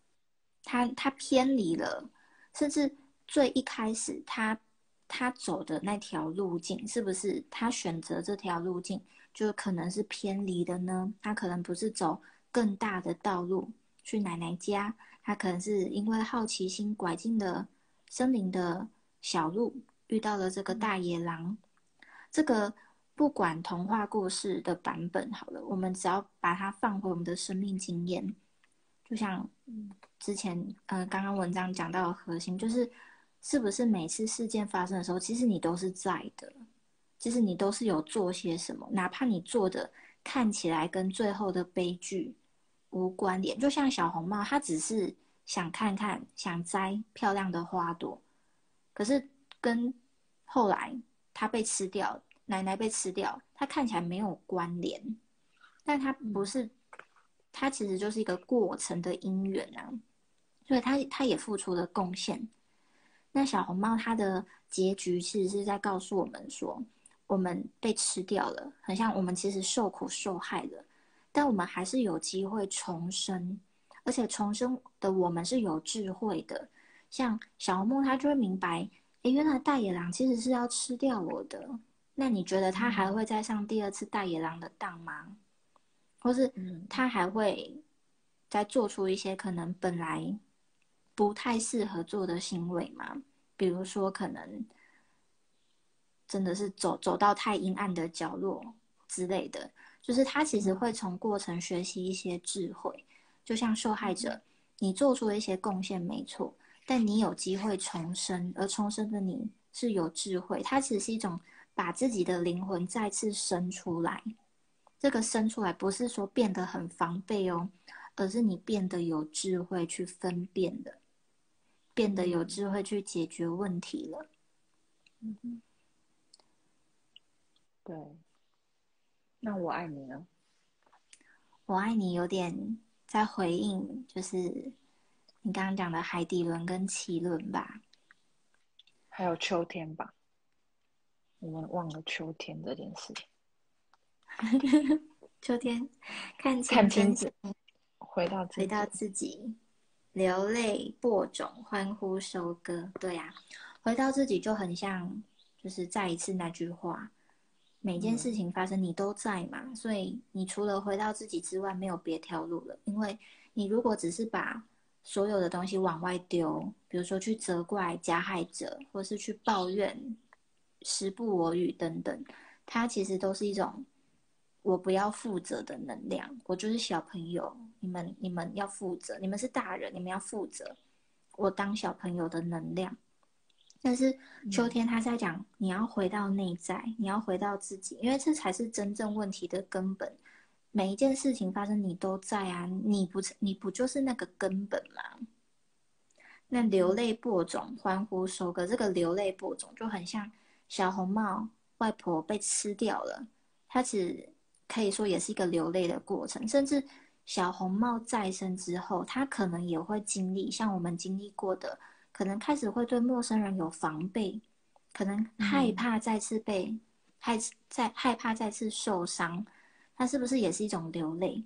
他他偏离了，甚至最一开始他他走的那条路径，是不是他选择这条路径就可能是偏离的呢？他可能不是走。更大的道路去奶奶家，他可能是因为好奇心拐进了森林的小路，遇到了这个大野狼。这个不管童话故事的版本好了，我们只要把它放回我们的生命经验，就像之前呃刚刚文章讲到的核心，就是是不是每次事件发生的时候，其实你都是在的，其实你都是有做些什么，哪怕你做的看起来跟最后的悲剧。无关联，就像小红帽，他只是想看看，想摘漂亮的花朵，可是跟后来他被吃掉，奶奶被吃掉，他看起来没有关联，但他不是，他其实就是一个过程的因缘啊，所以他他也付出了贡献。那小红帽它的结局其实是在告诉我们说，我们被吃掉了，很像我们其实受苦受害了。但我们还是有机会重生，而且重生的我们是有智慧的。像小红帽，他就会明白，诶，原来大野狼其实是要吃掉我的。那你觉得他还会再上第二次大野狼的当吗？或是他还会再做出一些可能本来不太适合做的行为吗？比如说，可能真的是走走到太阴暗的角落之类的。就是他其实会从过程学习一些智慧，就像受害者，你做出了一些贡献没错，但你有机会重生，而重生的你是有智慧，它只是一种把自己的灵魂再次生出来。这个生出来不是说变得很防备哦，而是你变得有智慧去分辨的，变得有智慧去解决问题了。嗯对。那我爱你呢？我爱你有点在回应，就是你刚刚讲的海底轮跟脐轮吧，还有秋天吧。我们忘了秋天这件事情。秋天看看清清子，回到回到自己，流泪播种，欢呼收割。对呀，回到自己就很像，就是再一次那句话：每件事情发生，你都在嘛。所以你除了回到自己之外，没有别条路了。因为你如果只是把所有的东西往外丢，比如说去责怪加害者，或是去抱怨。时不我与等等，它其实都是一种我不要负责的能量。我就是小朋友，你们你们要负责，你们是大人，你们要负责。我当小朋友的能量。但是秋天他在讲，你要回到内在，你要回到自己，因为这才是真正问题的根本。每一件事情发生，你都在啊，你不你不就是那个根本吗？那流泪播种，欢呼收割，这个流泪播种就很像。小红帽外婆被吃掉了，它只可以说也是一个流泪的过程。甚至小红帽再生之后，它可能也会经历像我们经历过的，可能开始会对陌生人有防备，可能害怕再次被害，再害怕再次受伤。那是不是也是一种流泪？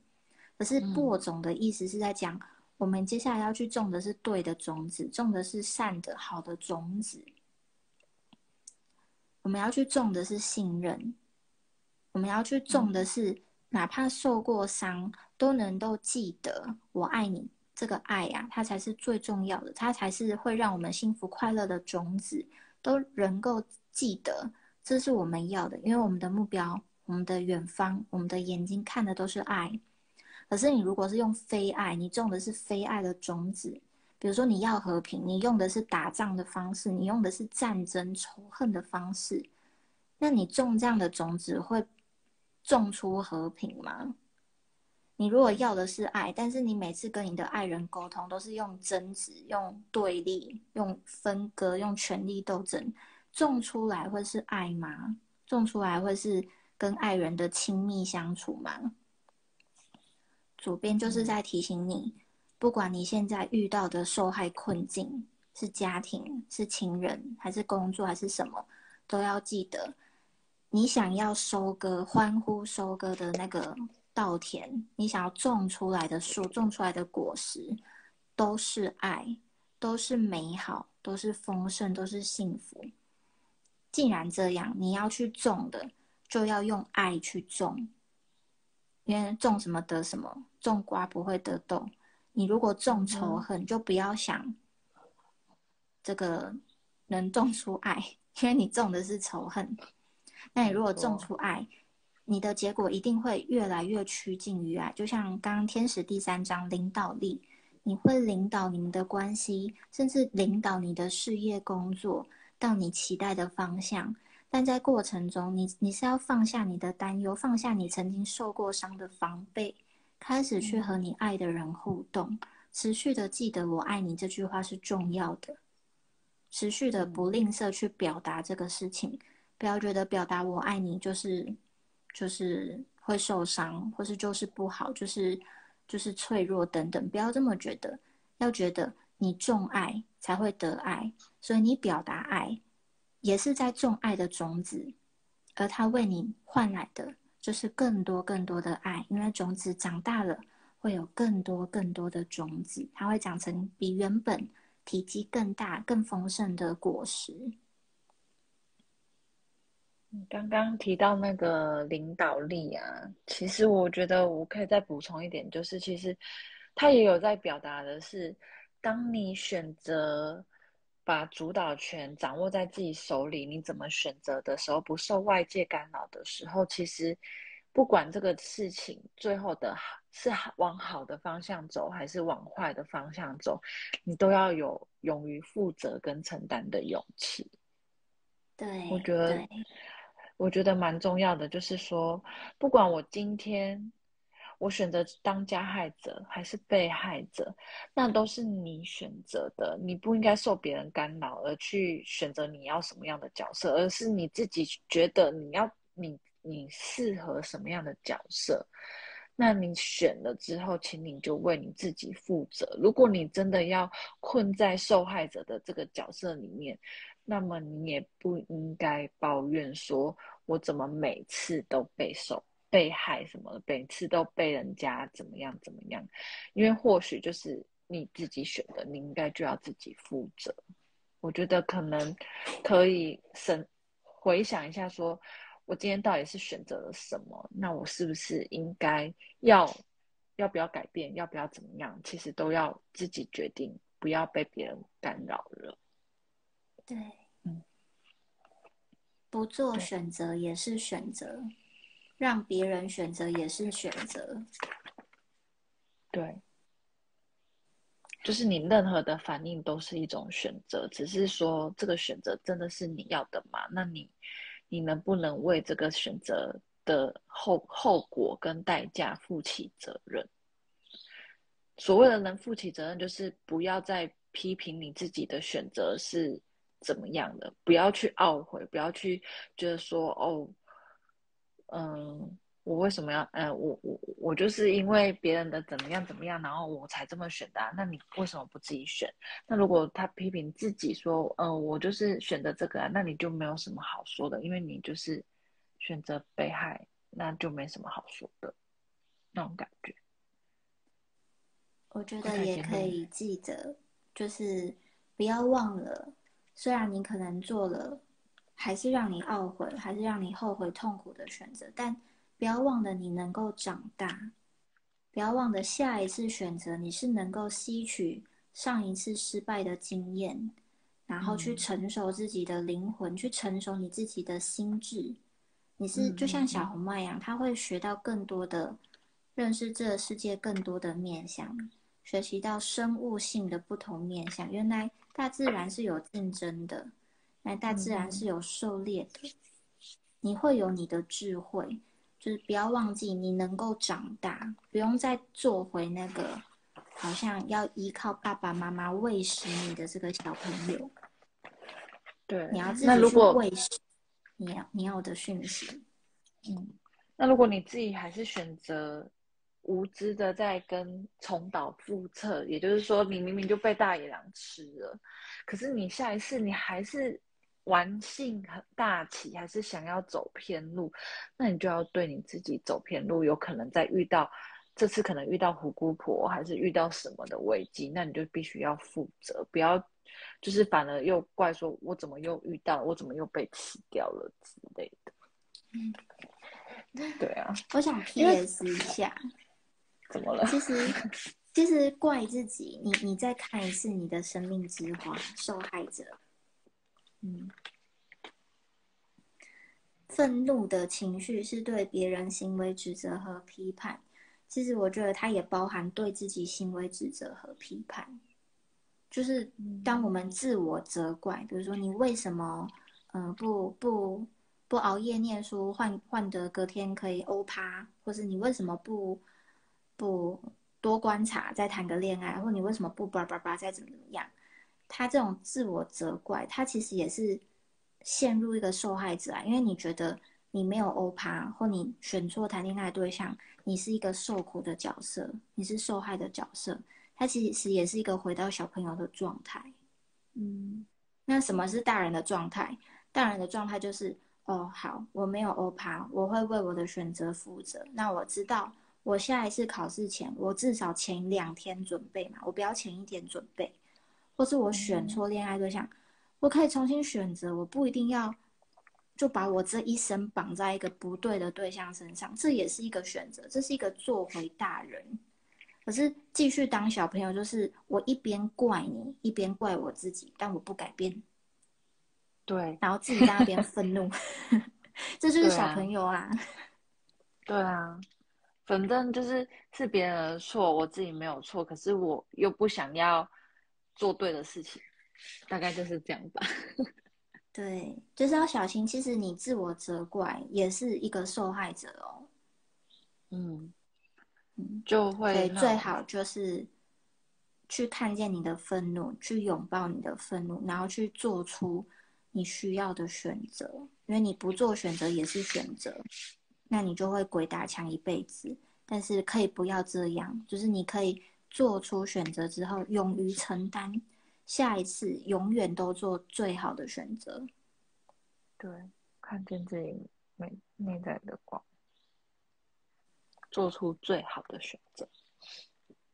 可是播种的意思是在讲，我们接下来要去种的是对的种子，种的是善的好的种子。我们要去种的是信任，我们要去种的是，哪怕受过伤，都能够记得我爱你这个爱呀，它才是最重要的，它才是会让我们幸福快乐的种子，都能够记得，这是我们要的，因为我们的目标，我们的远方，我们的眼睛看的都是爱。可是你如果是用非爱，你种的是非爱的种子。比如说你要和平，你用的是打仗的方式，你用的是战争仇恨的方式，那你种这样的种子会种出和平吗？你如果要的是爱，但是你每次跟你的爱人沟通都是用争执、用对立、用分割、用权力斗争，种出来会是爱吗？种出来会是跟爱人的亲密相处吗？左边就是在提醒你。不管你现在遇到的受害困境是家庭、是情人，还是工作，还是什么，都要记得，你想要收割、欢呼收割的那个稻田，你想要种出来的树、种出来的果实，都是爱，都是美好，都是丰盛，都是幸福。既然这样，你要去种的，就要用爱去种，因为种什么得什么，种瓜不会得豆。你如果种仇恨，就不要想这个能种出爱，因为你种的是仇恨。那你如果种出爱，你的结果一定会越来越趋近于爱。就像刚刚天使第三章领导力，你会领导你们的关系，甚至领导你的事业工作到你期待的方向。但在过程中，你你是要放下你的担忧，放下你曾经受过伤的防备。开始去和你爱的人互动，持续的记得“我爱你”这句话是重要的，持续的不吝啬去表达这个事情，不要觉得表达“我爱你”就是就是会受伤，或是就是不好，就是就是脆弱等等，不要这么觉得，要觉得你重爱才会得爱，所以你表达爱也是在种爱的种子，而他为你换来的。就是更多更多的爱，因为种子长大了，会有更多更多的种子，它会长成比原本体积更大、更丰盛的果实。刚刚提到那个领导力啊，其实我觉得我可以再补充一点，就是其实他也有在表达的是，当你选择把主导权掌握在自己手里，你怎么选择的时候，不受外界干扰的时候，其实。不管这个事情最后的是往好的方向走，还是往坏的方向走，你都要有勇于负责跟承担的勇气。对，我觉得，我觉得蛮重要的，就是说，不管我今天我选择当加害者还是被害者，那都是你选择的，你不应该受别人干扰而去选择你要什么样的角色，而是你自己觉得你要你。你适合什么样的角色？那你选了之后，请你就为你自己负责。如果你真的要困在受害者的这个角色里面，那么你也不应该抱怨说，我怎么每次都被受被害什么的，每次都被人家怎么样怎么样？因为或许就是你自己选的，你应该就要自己负责。我觉得可能可以审回想一下说。我今天到底是选择了什么？那我是不是应该要要不要改变？要不要怎么样？其实都要自己决定，不要被别人干扰了。对，嗯，不做选择也是选择，让别人选择也是选择。对，就是你任何的反应都是一种选择，只是说这个选择真的是你要的吗？那你。你能不能为这个选择的后后果跟代价负起责任？所谓的能负起责任，就是不要再批评你自己的选择是怎么样的，不要去懊悔，不要去觉得说哦，嗯。我为什么要？呃，我我我就是因为别人的怎么样怎么样，然后我才这么选的。那你为什么不自己选？那如果他批评自己说，呃，我就是选择这个啊，那你就没有什么好说的，因为你就是选择被害，那就没什么好说的那种感觉。我觉得也可以记得，就是不要忘了，虽然你可能做了，还是让你懊悔，还是让你后悔痛苦的选择，但。不要忘了，你能够长大；不要忘了，下一次选择你是能够吸取上一次失败的经验，然后去成熟自己的灵魂，去成熟你自己的心智。你是就像小红帽一样，他会学到更多的，认识这个世界更多的面相，学习到生物性的不同面相。原来大自然是有竞争的，那大自然是有狩猎的。你会有你的智慧。就是不要忘记，你能够长大，不用再做回那个好像要依靠爸爸妈妈喂食你的这个小朋友。对，你要自己去喂食你要你要的讯息。嗯，那如果你自己还是选择无知的在跟重蹈覆辙，也就是说，你明明就被大野狼吃了，可是你下一次你还是。玩性很大起，还是想要走偏路，那你就要对你自己走偏路，有可能在遇到这次可能遇到虎姑婆，还是遇到什么的危机，那你就必须要负责，不要就是反而又怪说，我怎么又遇到，我怎么又被吃掉了之类的。嗯，对啊，我想 P.S. 一下，怎么了？其实其实怪自己，你你再看一次你的生命之花，受害者。嗯，愤怒的情绪是对别人行为指责和批判。其实我觉得它也包含对自己行为指责和批判。就是当我们自我责怪，比如说你为什么，嗯，不不不熬夜念书，换换得隔天可以欧趴，或是你为什么不不多观察再谈个恋爱，或你为什么不叭叭叭再怎么怎么样？他这种自我责怪，他其实也是陷入一个受害者啊。因为你觉得你没有欧趴，或你选错谈恋爱对象，你是一个受苦的角色，你是受害的角色。他其实也是一个回到小朋友的状态。嗯，那什么是大人的状态？大人的状态就是，哦，好，我没有欧趴，我会为我的选择负责。那我知道，我下一次考试前，我至少前两天准备嘛，我不要前一天准备。或是我选错恋爱对象，我可以重新选择，我不一定要就把我这一生绑在一个不对的对象身上，这也是一个选择，这是一个做回大人。可是继续当小朋友，就是我一边怪你，一边怪我自己，但我不改变。对，然后自己在那边 愤怒，这就是小朋友啊。对啊，反正就是是别人的错，我自己没有错，可是我又不想要。做对的事情，大概就是这样吧。对，就是要小心。其实你自我责怪也是一个受害者哦。嗯嗯，就会最好就是去看见你的愤怒，去拥抱你的愤怒，然后去做出你需要的选择。因为你不做选择也是选择，那你就会鬼打墙一辈子。但是可以不要这样，就是你可以做出选择之后，勇于承担，下一次永远都做最好的选择。对，看见自己内内在的光，做出最好的选择。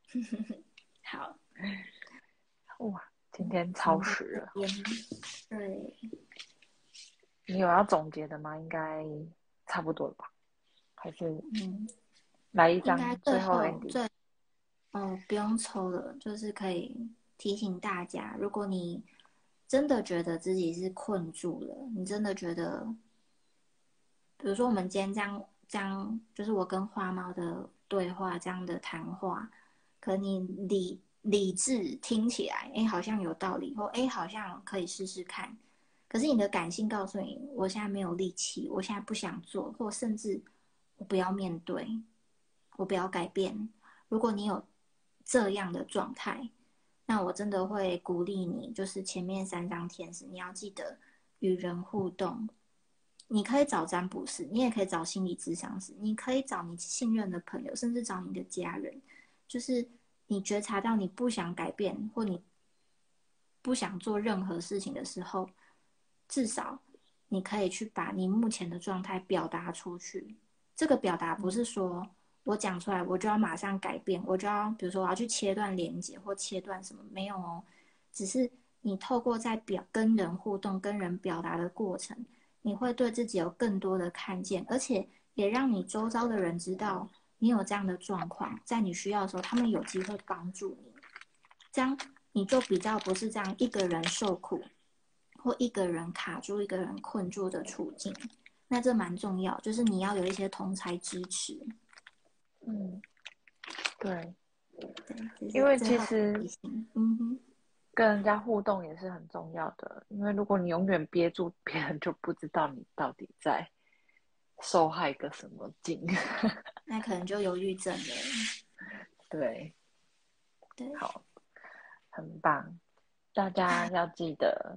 好，哇，今天超时了。对，你有要总结的吗？应该差不多了吧？还是嗯，来一张最后？最哦，不用抽了，就是可以提醒大家，如果你真的觉得自己是困住了，你真的觉得，比如说我们今天这样这样，就是我跟花猫的对话这样的谈话，可你理理智听起来，哎，好像有道理，或哎，好像可以试试看。可是你的感性告诉你，我现在没有力气，我现在不想做，或甚至不要面对，我不要改变。如果你有这样的状态，那我真的会鼓励你，就是前面三张天使，你要记得与人互动。你可以找占卜师，你也可以找心理咨商师，你可以找你信任的朋友，甚至找你的家人。就是你觉察到你不想改变，或你不想做任何事情的时候，至少你可以去把你目前的状态表达出去。这个表达不是说我讲出来我就要马上改变，我就要比如说我要去切断连接或切断什么，没有哦，只是你透过在表跟人互动、跟人表达的过程，你会对自己有更多的看见，而且也让你周遭的人知道你有这样的状况，在你需要的时候，他们有机会帮助你，这样你就比较不是这样一个人受苦，或一个人卡住、一个人困住的处境。那这蛮重要，就是你要有一些同才支持。嗯，对，对，因为其实嗯哼，跟人家互动也是很重要的。因为如果你永远憋住，别人就不知道你到底在受害个什么劲。那可能就忧郁症了。对，对，好，很棒，大家要记得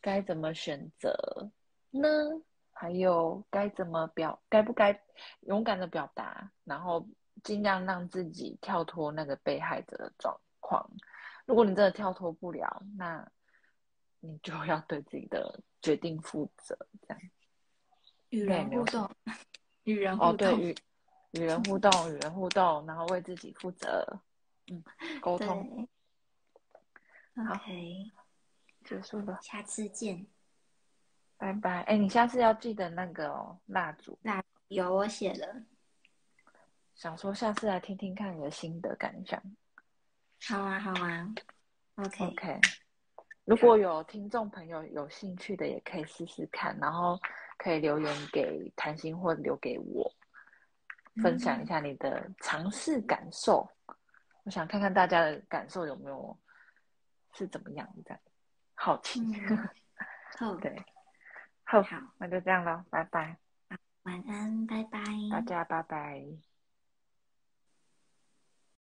该怎么选择呢？还有该怎么表，该不该勇敢的表达，然后尽量让自己跳脱那个被害者的状况。如果你真的跳脱不了，那你就要对自己的决定负责。这样与人互动，与人哦，互动，对与与人互动，与人互动，然后为自己负责。嗯，沟通好，OK，结束了。下次见。拜拜！哎，你下次要记得那个哦，蜡烛。蜡有我写了，想说下次来听听看你的心得感想。好啊，好啊，OK，OK，如果有听众朋友有兴趣的，也可以试试看，然后可以留言给谭心或留给我，分享一下你的尝试感受。我想看看大家的感受有没有是怎么样的，好奇。对，好，好，那就这样了，拜拜，晚安，拜拜，大家拜拜。